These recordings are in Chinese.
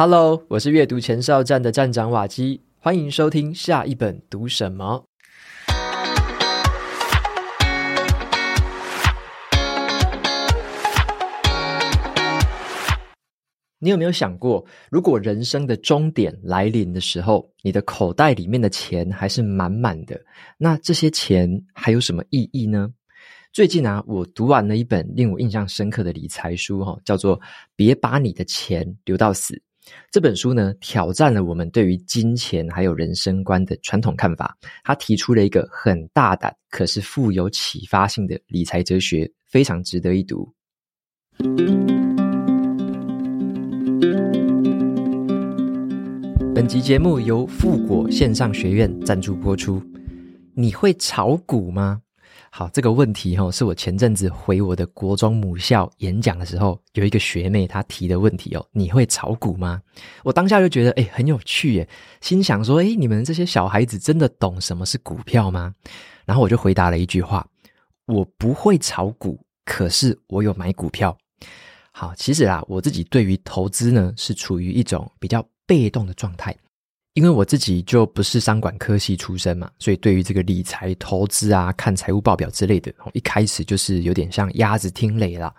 Hello，我是阅读前哨站的站长瓦基，欢迎收听下一本读什么。你有没有想过，如果人生的终点来临的时候，你的口袋里面的钱还是满满的，那这些钱还有什么意义呢？最近啊，我读完了一本令我印象深刻的理财书，哈，叫做《别把你的钱留到死》。这本书呢，挑战了我们对于金钱还有人生观的传统看法。他提出了一个很大胆，可是富有启发性的理财哲学，非常值得一读。本集节目由富果线上学院赞助播出。你会炒股吗？好，这个问题哈，是我前阵子回我的国中母校演讲的时候，有一个学妹她提的问题哦。你会炒股吗？我当下就觉得诶很有趣耶，心想说诶你们这些小孩子真的懂什么是股票吗？然后我就回答了一句话：我不会炒股，可是我有买股票。好，其实啊，我自己对于投资呢是处于一种比较被动的状态。因为我自己就不是商管科系出身嘛，所以对于这个理财投资啊、看财务报表之类的，一开始就是有点像鸭子听雷啦。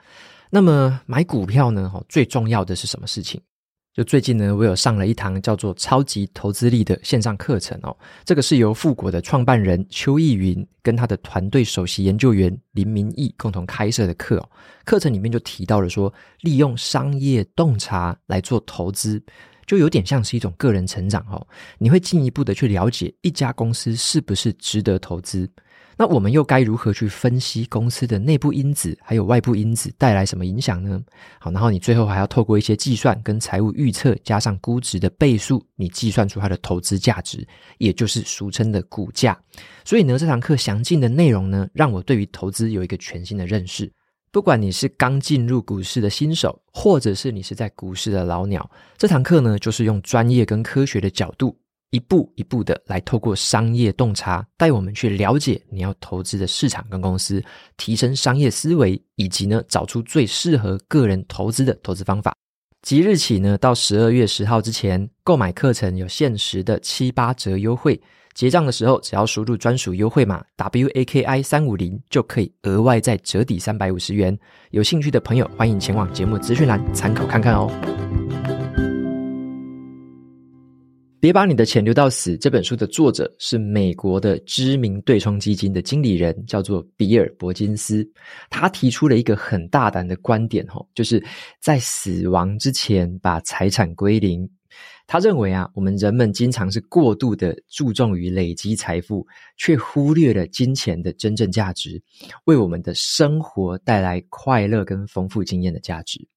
那么买股票呢，最重要的是什么事情？就最近呢，我有上了一堂叫做《超级投资力》的线上课程哦。这个是由富国的创办人邱奕云跟他的团队首席研究员林明义共同开设的课哦。课程里面就提到了说，利用商业洞察来做投资。就有点像是一种个人成长哦，你会进一步的去了解一家公司是不是值得投资。那我们又该如何去分析公司的内部因子还有外部因子带来什么影响呢？好，然后你最后还要透过一些计算跟财务预测，加上估值的倍数，你计算出它的投资价值，也就是俗称的股价。所以呢，这堂课详尽的内容呢，让我对于投资有一个全新的认识。不管你是刚进入股市的新手，或者是你是在股市的老鸟，这堂课呢，就是用专业跟科学的角度，一步一步的来透过商业洞察，带我们去了解你要投资的市场跟公司，提升商业思维，以及呢，找出最适合个人投资的投资方法。即日起呢，到十二月十号之前，购买课程有限时的七八折优惠。结账的时候，只要输入专属优惠码 W A K I 三五零，就可以额外再折抵三百五十元。有兴趣的朋友，欢迎前往节目资讯栏参考看看哦。别把你的钱留到死。这本书的作者是美国的知名对冲基金的经理人，叫做比尔·伯金斯。他提出了一个很大胆的观点，吼，就是在死亡之前把财产归零。他认为啊，我们人们经常是过度的注重于累积财富，却忽略了金钱的真正价值，为我们的生活带来快乐跟丰富经验的价值。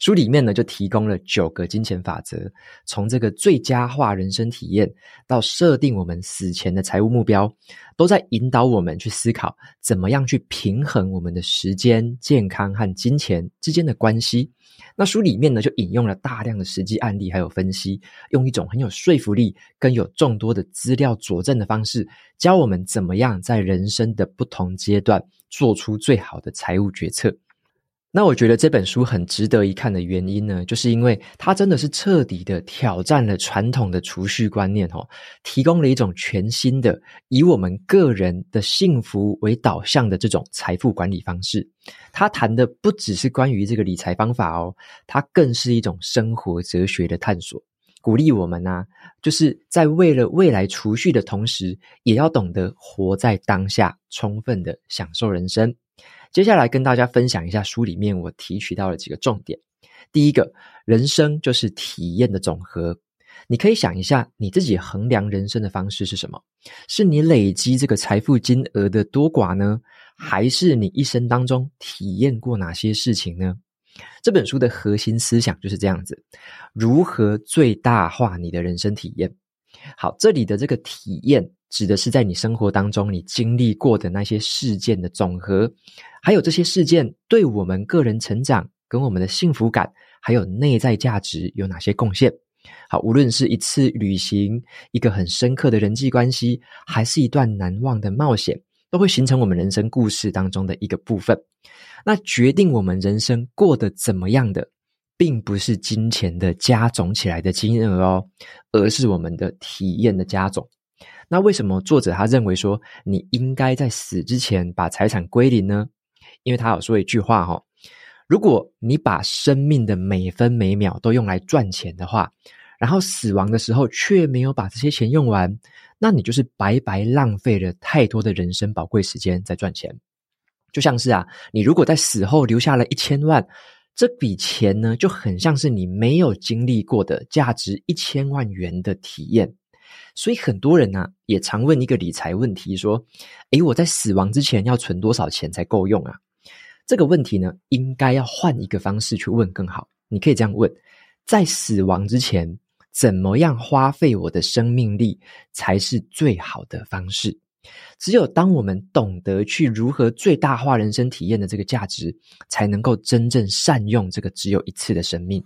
书里面呢，就提供了九个金钱法则，从这个最佳化人生体验到设定我们死前的财务目标，都在引导我们去思考怎么样去平衡我们的时间、健康和金钱之间的关系。那书里面呢，就引用了大量的实际案例，还有分析，用一种很有说服力、跟有众多的资料佐证的方式，教我们怎么样在人生的不同阶段做出最好的财务决策。那我觉得这本书很值得一看的原因呢，就是因为它真的是彻底的挑战了传统的储蓄观念哦，提供了一种全新的以我们个人的幸福为导向的这种财富管理方式。它谈的不只是关于这个理财方法哦，它更是一种生活哲学的探索，鼓励我们啊，就是在为了未来储蓄的同时，也要懂得活在当下，充分的享受人生。接下来跟大家分享一下书里面我提取到了几个重点。第一个，人生就是体验的总和。你可以想一下，你自己衡量人生的方式是什么？是你累积这个财富金额的多寡呢？还是你一生当中体验过哪些事情呢？这本书的核心思想就是这样子：如何最大化你的人生体验？好，这里的这个体验。指的是在你生活当中你经历过的那些事件的总和，还有这些事件对我们个人成长跟我们的幸福感，还有内在价值有哪些贡献？好，无论是一次旅行、一个很深刻的人际关系，还是一段难忘的冒险，都会形成我们人生故事当中的一个部分。那决定我们人生过得怎么样的，并不是金钱的加总起来的金额哦，而是我们的体验的加总。那为什么作者他认为说你应该在死之前把财产归零呢？因为他有说一句话哈、哦，如果你把生命的每分每秒都用来赚钱的话，然后死亡的时候却没有把这些钱用完，那你就是白白浪费了太多的人生宝贵时间在赚钱。就像是啊，你如果在死后留下了一千万，这笔钱呢就很像是你没有经历过的价值一千万元的体验。所以很多人呢、啊，也常问一个理财问题，说：“诶，我在死亡之前要存多少钱才够用啊？”这个问题呢，应该要换一个方式去问更好。你可以这样问：在死亡之前，怎么样花费我的生命力才是最好的方式？只有当我们懂得去如何最大化人生体验的这个价值，才能够真正善用这个只有一次的生命。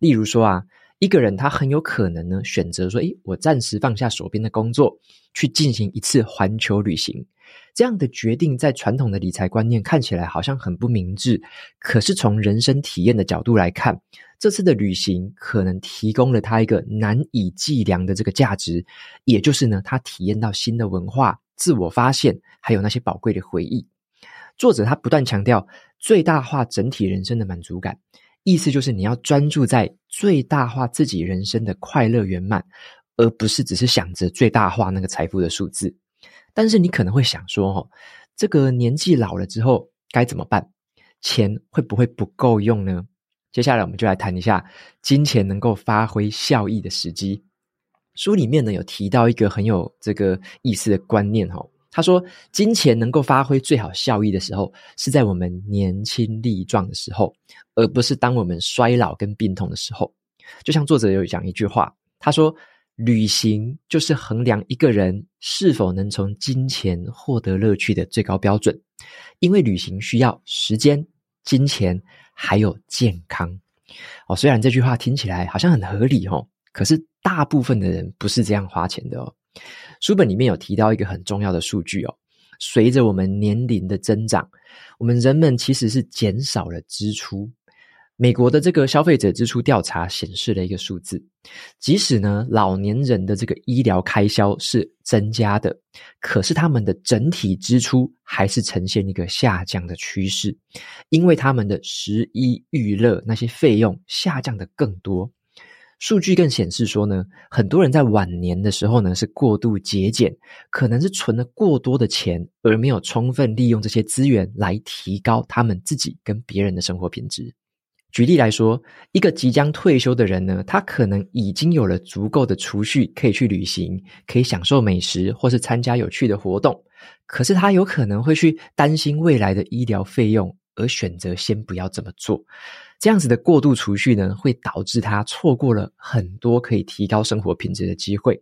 例如说啊。一个人他很有可能呢，选择说：“诶，我暂时放下手边的工作，去进行一次环球旅行。”这样的决定在传统的理财观念看起来好像很不明智，可是从人生体验的角度来看，这次的旅行可能提供了他一个难以计量的这个价值，也就是呢，他体验到新的文化、自我发现，还有那些宝贵的回忆。作者他不断强调最大化整体人生的满足感。意思就是你要专注在最大化自己人生的快乐圆满，而不是只是想着最大化那个财富的数字。但是你可能会想说，哦，这个年纪老了之后该怎么办？钱会不会不够用呢？接下来我们就来谈一下金钱能够发挥效益的时机。书里面呢有提到一个很有这个意思的观念，哦，他说金钱能够发挥最好效益的时候，是在我们年轻力壮的时候。而不是当我们衰老跟病痛的时候，就像作者有讲一句话，他说：“旅行就是衡量一个人是否能从金钱获得乐趣的最高标准，因为旅行需要时间、金钱还有健康。”哦，虽然这句话听起来好像很合理哦，可是大部分的人不是这样花钱的哦。书本里面有提到一个很重要的数据哦。随着我们年龄的增长，我们人们其实是减少了支出。美国的这个消费者支出调查显示了一个数字，即使呢老年人的这个医疗开销是增加的，可是他们的整体支出还是呈现一个下降的趋势，因为他们的食衣娱乐那些费用下降的更多。数据更显示说呢，很多人在晚年的时候呢是过度节俭，可能是存了过多的钱，而没有充分利用这些资源来提高他们自己跟别人的生活品质。举例来说，一个即将退休的人呢，他可能已经有了足够的储蓄，可以去旅行，可以享受美食，或是参加有趣的活动。可是他有可能会去担心未来的医疗费用，而选择先不要这么做。这样子的过度储蓄呢，会导致他错过了很多可以提高生活品质的机会。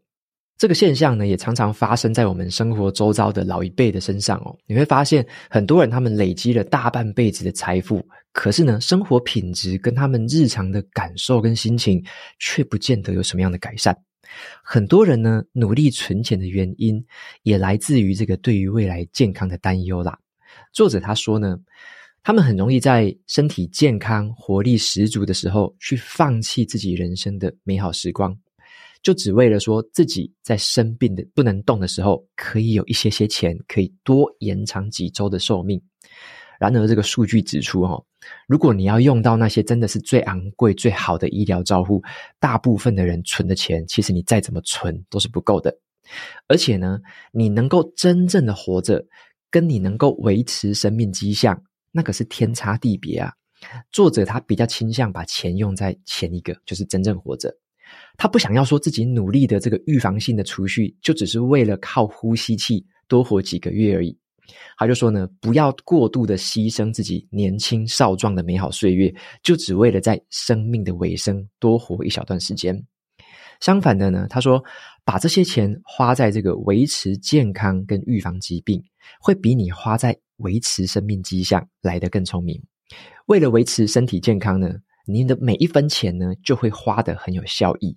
这个现象呢，也常常发生在我们生活周遭的老一辈的身上哦。你会发现，很多人他们累积了大半辈子的财富，可是呢，生活品质跟他们日常的感受跟心情，却不见得有什么样的改善。很多人呢，努力存钱的原因，也来自于这个对于未来健康的担忧啦。作者他说呢。他们很容易在身体健康、活力十足的时候，去放弃自己人生的美好时光，就只为了说自己在生病的不能动的时候，可以有一些些钱，可以多延长几周的寿命。然而，这个数据指出，哈，如果你要用到那些真的是最昂贵、最好的医疗照护，大部分的人存的钱，其实你再怎么存都是不够的。而且呢，你能够真正的活着，跟你能够维持生命迹象。那可是天差地别啊！作者他比较倾向把钱用在前一个，就是真正活着。他不想要说自己努力的这个预防性的储蓄，就只是为了靠呼吸器多活几个月而已。他就说呢，不要过度的牺牲自己年轻少壮的美好岁月，就只为了在生命的尾声多活一小段时间。相反的呢，他说把这些钱花在这个维持健康跟预防疾病，会比你花在维持生命迹象来得更聪明。为了维持身体健康呢，您的每一分钱呢就会花得很有效益。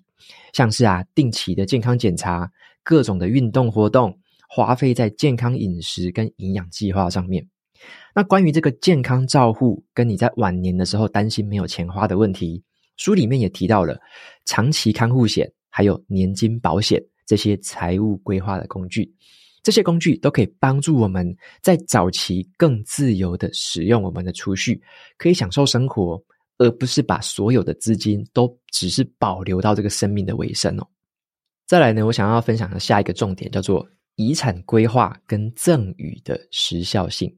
像是啊，定期的健康检查、各种的运动活动，花费在健康饮食跟营养计划上面。那关于这个健康照护跟你在晚年的时候担心没有钱花的问题，书里面也提到了长期看护险，还有年金保险这些财务规划的工具。这些工具都可以帮助我们在早期更自由地使用我们的储蓄，可以享受生活，而不是把所有的资金都只是保留到这个生命的尾声哦。再来呢，我想要分享的下一个重点叫做遗产规划跟赠与的时效性。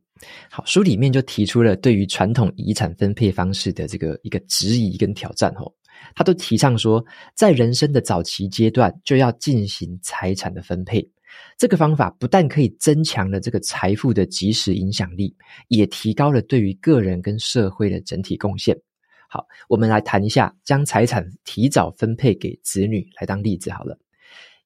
好，书里面就提出了对于传统遗产分配方式的这个一个质疑跟挑战哦。他都提倡说，在人生的早期阶段就要进行财产的分配。这个方法不但可以增强了这个财富的即时影响力，也提高了对于个人跟社会的整体贡献。好，我们来谈一下将财产提早分配给子女来当例子好了。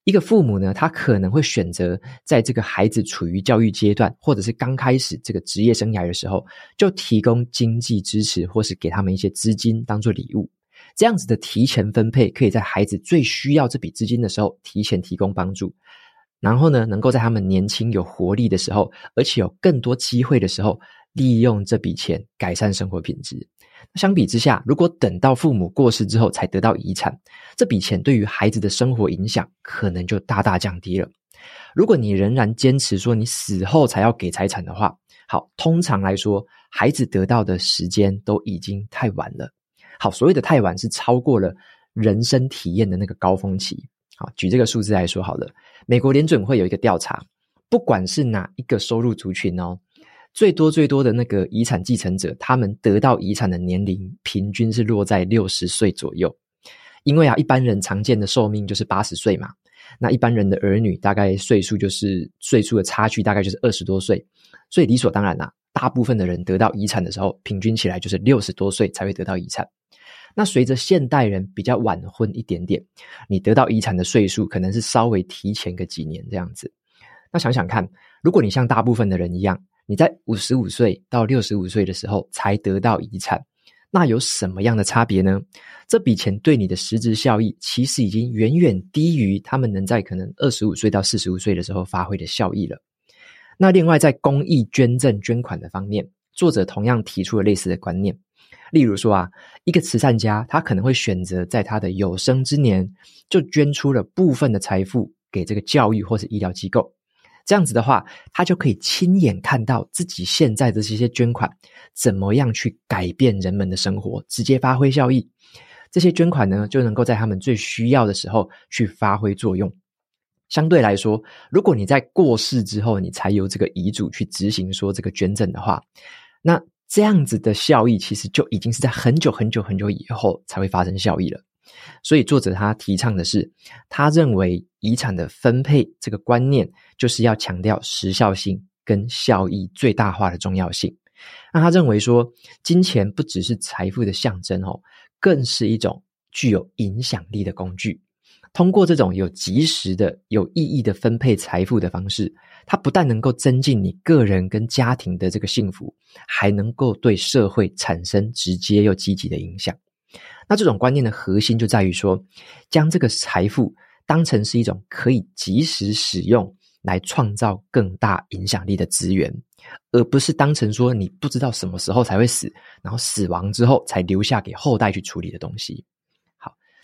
一个父母呢，他可能会选择在这个孩子处于教育阶段，或者是刚开始这个职业生涯的时候，就提供经济支持，或是给他们一些资金当做礼物。这样子的提前分配，可以在孩子最需要这笔资金的时候，提前提供帮助。然后呢，能够在他们年轻有活力的时候，而且有更多机会的时候，利用这笔钱改善生活品质。相比之下，如果等到父母过世之后才得到遗产，这笔钱对于孩子的生活影响可能就大大降低了。如果你仍然坚持说你死后才要给财产的话，好，通常来说，孩子得到的时间都已经太晚了。好，所谓的太晚是超过了人生体验的那个高峰期。好，举这个数字来说好了，美国联准会有一个调查，不管是哪一个收入族群哦，最多最多的那个遗产继承者，他们得到遗产的年龄平均是落在六十岁左右。因为啊，一般人常见的寿命就是八十岁嘛，那一般人的儿女大概岁数就是岁数的差距大概就是二十多岁，所以理所当然啦，大部分的人得到遗产的时候，平均起来就是六十多岁才会得到遗产。那随着现代人比较晚婚一点点，你得到遗产的岁数可能是稍微提前个几年这样子。那想想看，如果你像大部分的人一样，你在五十五岁到六十五岁的时候才得到遗产，那有什么样的差别呢？这笔钱对你的实质效益，其实已经远远低于他们能在可能二十五岁到四十五岁的时候发挥的效益了。那另外，在公益捐赠捐款的方面，作者同样提出了类似的观念。例如说啊，一个慈善家，他可能会选择在他的有生之年就捐出了部分的财富给这个教育或是医疗机构。这样子的话，他就可以亲眼看到自己现在的这些捐款怎么样去改变人们的生活，直接发挥效益。这些捐款呢，就能够在他们最需要的时候去发挥作用。相对来说，如果你在过世之后，你才由这个遗嘱去执行说这个捐赠的话，那。这样子的效益，其实就已经是在很久很久很久以后才会发生效益了。所以作者他提倡的是，他认为遗产的分配这个观念，就是要强调时效性跟效益最大化的重要性。那他认为说，金钱不只是财富的象征哦，更是一种具有影响力的工具。通过这种有及时的、有意义的分配财富的方式，它不但能够增进你个人跟家庭的这个幸福，还能够对社会产生直接又积极的影响。那这种观念的核心就在于说，将这个财富当成是一种可以及时使用来创造更大影响力的资源，而不是当成说你不知道什么时候才会死，然后死亡之后才留下给后代去处理的东西。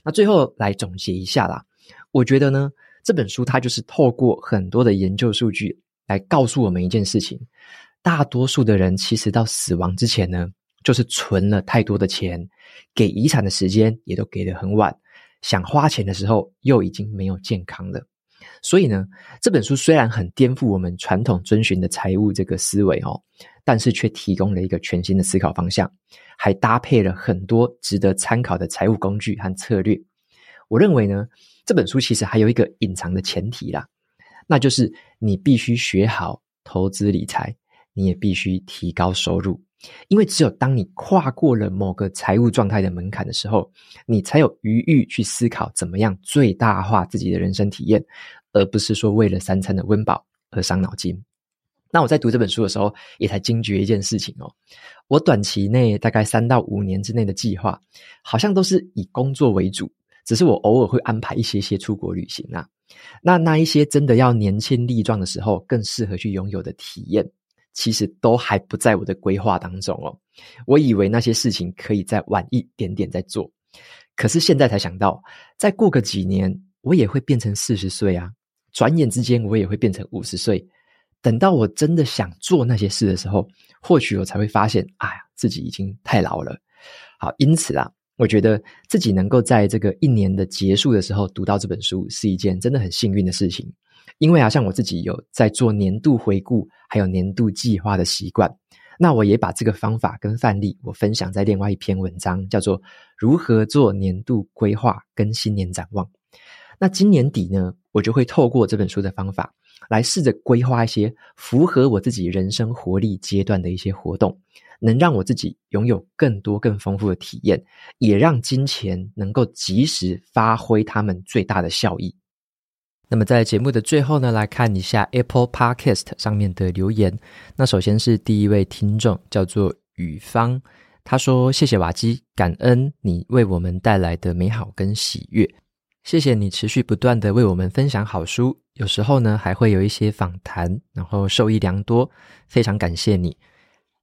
那最后来总结一下啦，我觉得呢，这本书它就是透过很多的研究数据来告诉我们一件事情：大多数的人其实到死亡之前呢，就是存了太多的钱，给遗产的时间也都给得很晚，想花钱的时候又已经没有健康了。所以呢，这本书虽然很颠覆我们传统遵循的财务这个思维哦，但是却提供了一个全新的思考方向，还搭配了很多值得参考的财务工具和策略。我认为呢，这本书其实还有一个隐藏的前提啦，那就是你必须学好投资理财，你也必须提高收入。因为只有当你跨过了某个财务状态的门槛的时候，你才有余裕去思考怎么样最大化自己的人生体验。而不是说为了三餐的温饱而伤脑筋。那我在读这本书的时候，也才惊觉一件事情哦。我短期内大概三到五年之内的计划，好像都是以工作为主，只是我偶尔会安排一些些出国旅行啊。那那一些真的要年轻力壮的时候，更适合去拥有的体验，其实都还不在我的规划当中哦。我以为那些事情可以再晚一点点再做，可是现在才想到，再过个几年，我也会变成四十岁啊！转眼之间，我也会变成五十岁。等到我真的想做那些事的时候，或许我才会发现，哎呀，自己已经太老了。好，因此啊，我觉得自己能够在这个一年的结束的时候读到这本书，是一件真的很幸运的事情。因为啊，像我自己有在做年度回顾，还有年度计划的习惯，那我也把这个方法跟范例，我分享在另外一篇文章，叫做《如何做年度规划跟新年展望》。那今年底呢，我就会透过这本书的方法，来试着规划一些符合我自己人生活力阶段的一些活动，能让我自己拥有更多更丰富的体验，也让金钱能够及时发挥他们最大的效益。那么在节目的最后呢，来看一下 Apple Podcast 上面的留言。那首先是第一位听众，叫做雨芳，他说：“谢谢瓦基，感恩你为我们带来的美好跟喜悦。谢谢你持续不断的为我们分享好书，有时候呢还会有一些访谈，然后受益良多，非常感谢你。”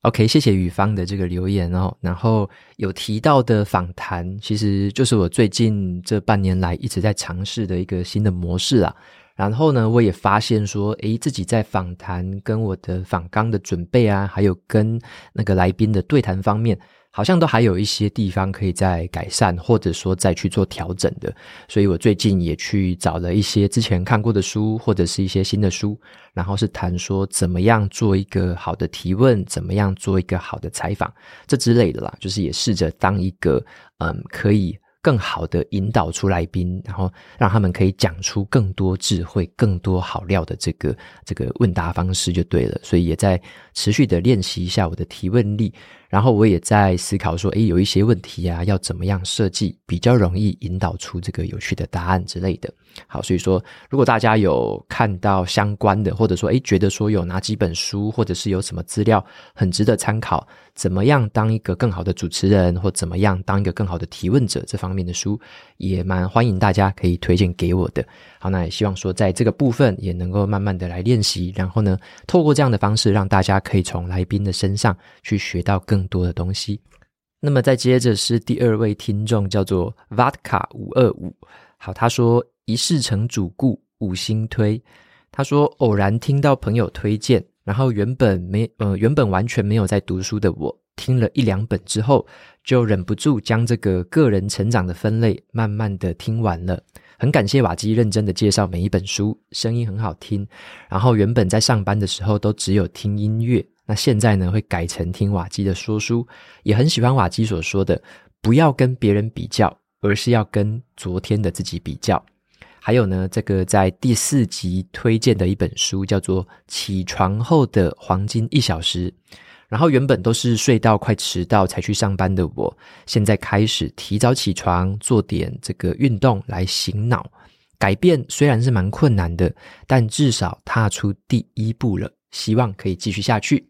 OK，谢谢雨芳的这个留言哦。然后有提到的访谈，其实就是我最近这半年来一直在尝试的一个新的模式啊。然后呢，我也发现说，诶，自己在访谈跟我的访纲的准备啊，还有跟那个来宾的对谈方面。好像都还有一些地方可以再改善，或者说再去做调整的，所以我最近也去找了一些之前看过的书，或者是一些新的书，然后是谈说怎么样做一个好的提问，怎么样做一个好的采访，这之类的啦，就是也试着当一个嗯可以。更好的引导出来宾，然后让他们可以讲出更多智慧、更多好料的这个这个问答方式就对了。所以也在持续的练习一下我的提问力，然后我也在思考说，诶，有一些问题啊，要怎么样设计比较容易引导出这个有趣的答案之类的。好，所以说如果大家有看到相关的，或者说诶觉得说有哪几本书，或者是有什么资料很值得参考。怎么样当一个更好的主持人，或怎么样当一个更好的提问者，这方面的书也蛮欢迎大家可以推荐给我的。好，那也希望说在这个部分也能够慢慢的来练习，然后呢，透过这样的方式，让大家可以从来宾的身上去学到更更多的东西。那么再接着是第二位听众，叫做 Vodka 五二五。好，他说一事成主顾，五星推。他说偶然听到朋友推荐。然后原本没呃原本完全没有在读书的我，听了一两本之后，就忍不住将这个个人成长的分类慢慢的听完了。很感谢瓦基认真的介绍每一本书，声音很好听。然后原本在上班的时候都只有听音乐，那现在呢会改成听瓦基的说书，也很喜欢瓦基所说的，不要跟别人比较，而是要跟昨天的自己比较。还有呢，这个在第四集推荐的一本书叫做《起床后的黄金一小时》，然后原本都是睡到快迟到才去上班的我，现在开始提早起床，做点这个运动来醒脑。改变虽然是蛮困难的，但至少踏出第一步了，希望可以继续下去。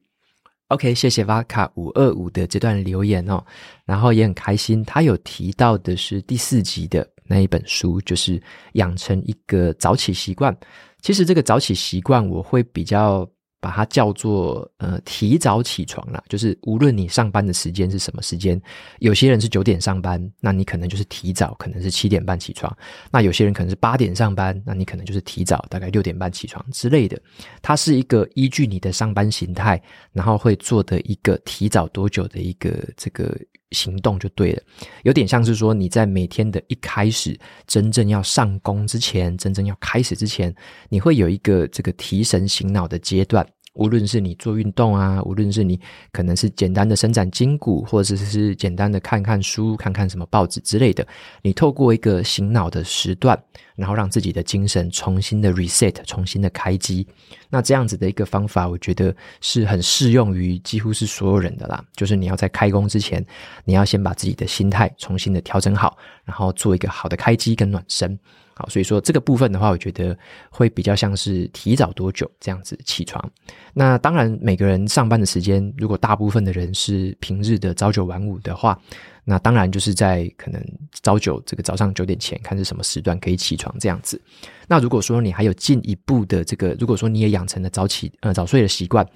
OK，谢谢瓦卡五二五的这段留言哦，然后也很开心，他有提到的是第四集的。那一本书就是养成一个早起习惯。其实这个早起习惯，我会比较把它叫做呃提早起床啦。就是无论你上班的时间是什么时间，有些人是九点上班，那你可能就是提早，可能是七点半起床；那有些人可能是八点上班，那你可能就是提早，大概六点半起床之类的。它是一个依据你的上班形态，然后会做的一个提早多久的一个这个。行动就对了，有点像是说你在每天的一开始，真正要上工之前，真正要开始之前，你会有一个这个提神醒脑的阶段。无论是你做运动啊，无论是你可能是简单的伸展筋骨，或者是简单的看看书、看看什么报纸之类的，你透过一个醒脑的时段，然后让自己的精神重新的 reset，重新的开机。那这样子的一个方法，我觉得是很适用于几乎是所有人的啦。就是你要在开工之前，你要先把自己的心态重新的调整好，然后做一个好的开机跟暖身。好，所以说这个部分的话，我觉得会比较像是提早多久这样子起床。那当然，每个人上班的时间，如果大部分的人是平日的朝九晚五的话，那当然就是在可能朝九这个早上九点前，看是什么时段可以起床这样子。那如果说你还有进一步的这个，如果说你也养成了早起呃早睡的习惯，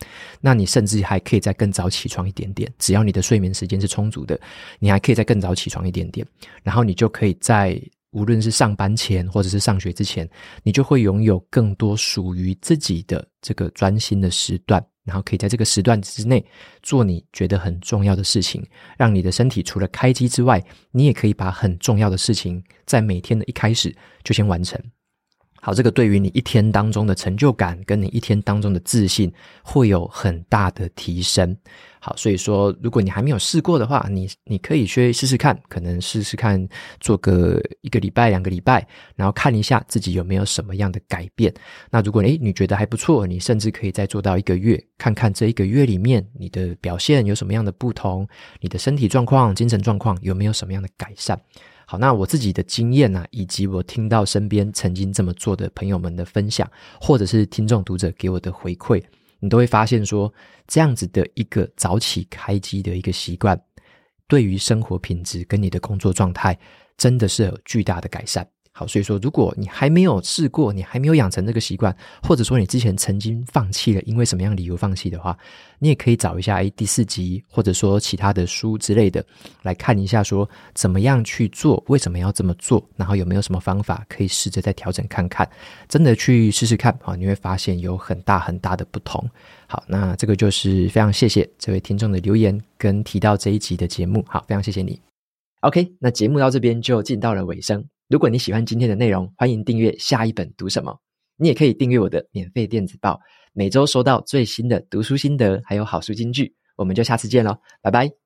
那你甚至还可以再更早起床一点点。只要你的睡眠时间是充足的，你还可以再更早起床一点点，然后你就可以在无论是上班前或者是上学之前，你就会拥有更多属于自己的这个专心的时段。然后可以在这个时段之内做你觉得很重要的事情，让你的身体除了开机之外，你也可以把很重要的事情在每天的一开始就先完成。好，这个对于你一天当中的成就感，跟你一天当中的自信，会有很大的提升。好，所以说，如果你还没有试过的话，你你可以去试试看，可能试试看做个一个礼拜、两个礼拜，然后看一下自己有没有什么样的改变。那如果诶你觉得还不错，你甚至可以再做到一个月，看看这一个月里面你的表现有什么样的不同，你的身体状况、精神状况有没有什么样的改善。好，那我自己的经验呢、啊，以及我听到身边曾经这么做的朋友们的分享，或者是听众读者给我的回馈，你都会发现说，这样子的一个早起开机的一个习惯，对于生活品质跟你的工作状态，真的是有巨大的改善。好，所以说，如果你还没有试过，你还没有养成这个习惯，或者说你之前曾经放弃了，因为什么样理由放弃的话，你也可以找一下诶第四集，或者说其他的书之类的来看一下，说怎么样去做，为什么要这么做，然后有没有什么方法可以试着再调整看看，真的去试试看啊，你会发现有很大很大的不同。好，那这个就是非常谢谢这位听众的留言跟提到这一集的节目，好，非常谢谢你。OK，那节目到这边就进到了尾声。如果你喜欢今天的内容，欢迎订阅下一本读什么。你也可以订阅我的免费电子报，每周收到最新的读书心得，还有好书金句。我们就下次见喽，拜拜。